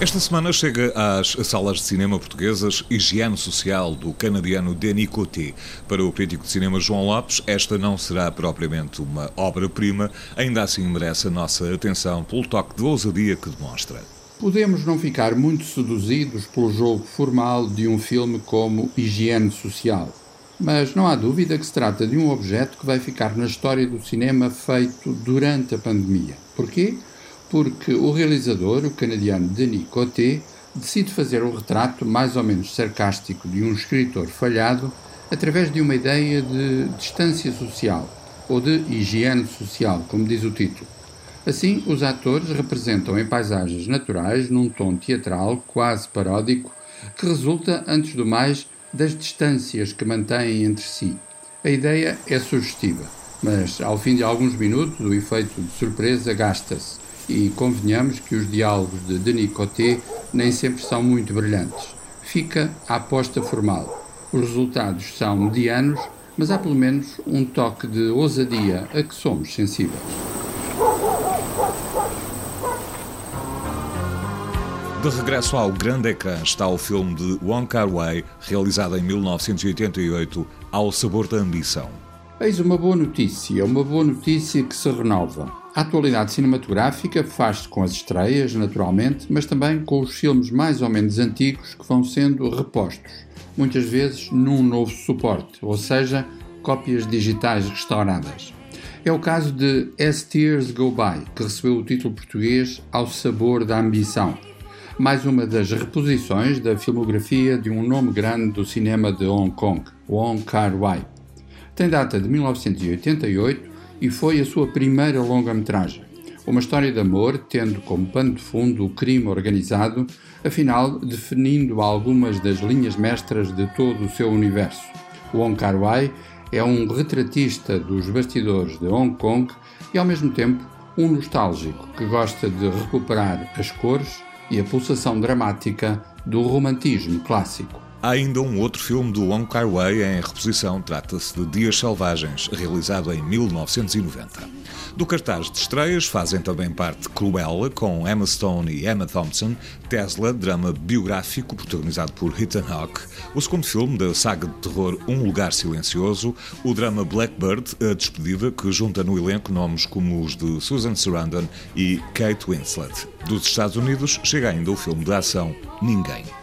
Esta semana chega às salas de cinema portuguesas Higiene Social, do canadiano Denis Coté. Para o crítico de cinema João Lopes, esta não será propriamente uma obra-prima, ainda assim merece a nossa atenção pelo toque de ousadia que demonstra. Podemos não ficar muito seduzidos pelo jogo formal de um filme como Higiene Social, mas não há dúvida que se trata de um objeto que vai ficar na história do cinema feito durante a pandemia. Porquê? porque o realizador, o canadiano Denis Coté, decide fazer um retrato mais ou menos sarcástico de um escritor falhado através de uma ideia de distância social, ou de higiene social, como diz o título. Assim, os atores representam em paisagens naturais, num tom teatral, quase paródico, que resulta, antes do mais, das distâncias que mantêm entre si. A ideia é sugestiva, mas ao fim de alguns minutos o efeito de surpresa gasta-se e convenhamos que os diálogos de Denis Coté nem sempre são muito brilhantes. Fica a aposta formal. Os resultados são medianos, mas há pelo menos um toque de ousadia a que somos sensíveis. De regresso ao grande ecrã está o filme de Wong Kar-wai, realizado em 1988, Ao Sabor da Ambição. Eis uma boa notícia, uma boa notícia que se renova. A atualidade cinematográfica faz-se com as estreias, naturalmente, mas também com os filmes mais ou menos antigos que vão sendo repostos, muitas vezes num novo suporte, ou seja, cópias digitais restauradas. É o caso de As Tears Go By, que recebeu o título português Ao Sabor da Ambição, mais uma das reposições da filmografia de um nome grande do cinema de Hong Kong, Wong Kar-wai. Tem data de 1988 e foi a sua primeira longa-metragem. Uma história de amor, tendo como pano de fundo o crime organizado, afinal definindo algumas das linhas mestras de todo o seu universo. Wong Kar-wai é um retratista dos bastidores de Hong Kong e ao mesmo tempo um nostálgico que gosta de recuperar as cores e a pulsação dramática do romantismo clássico. Há ainda um outro filme do Wong Kar-wai em reposição, trata-se de Dias Selvagens, realizado em 1990. Do cartaz de estreias fazem também parte Cruella, com Emma Stone e Emma Thompson, Tesla, drama biográfico protagonizado por Ethan Hawke, o segundo filme da saga de terror Um Lugar Silencioso, o drama Blackbird, A Despedida, que junta no elenco nomes como os de Susan Sarandon e Kate Winslet. Dos Estados Unidos chega ainda o filme de ação Ninguém.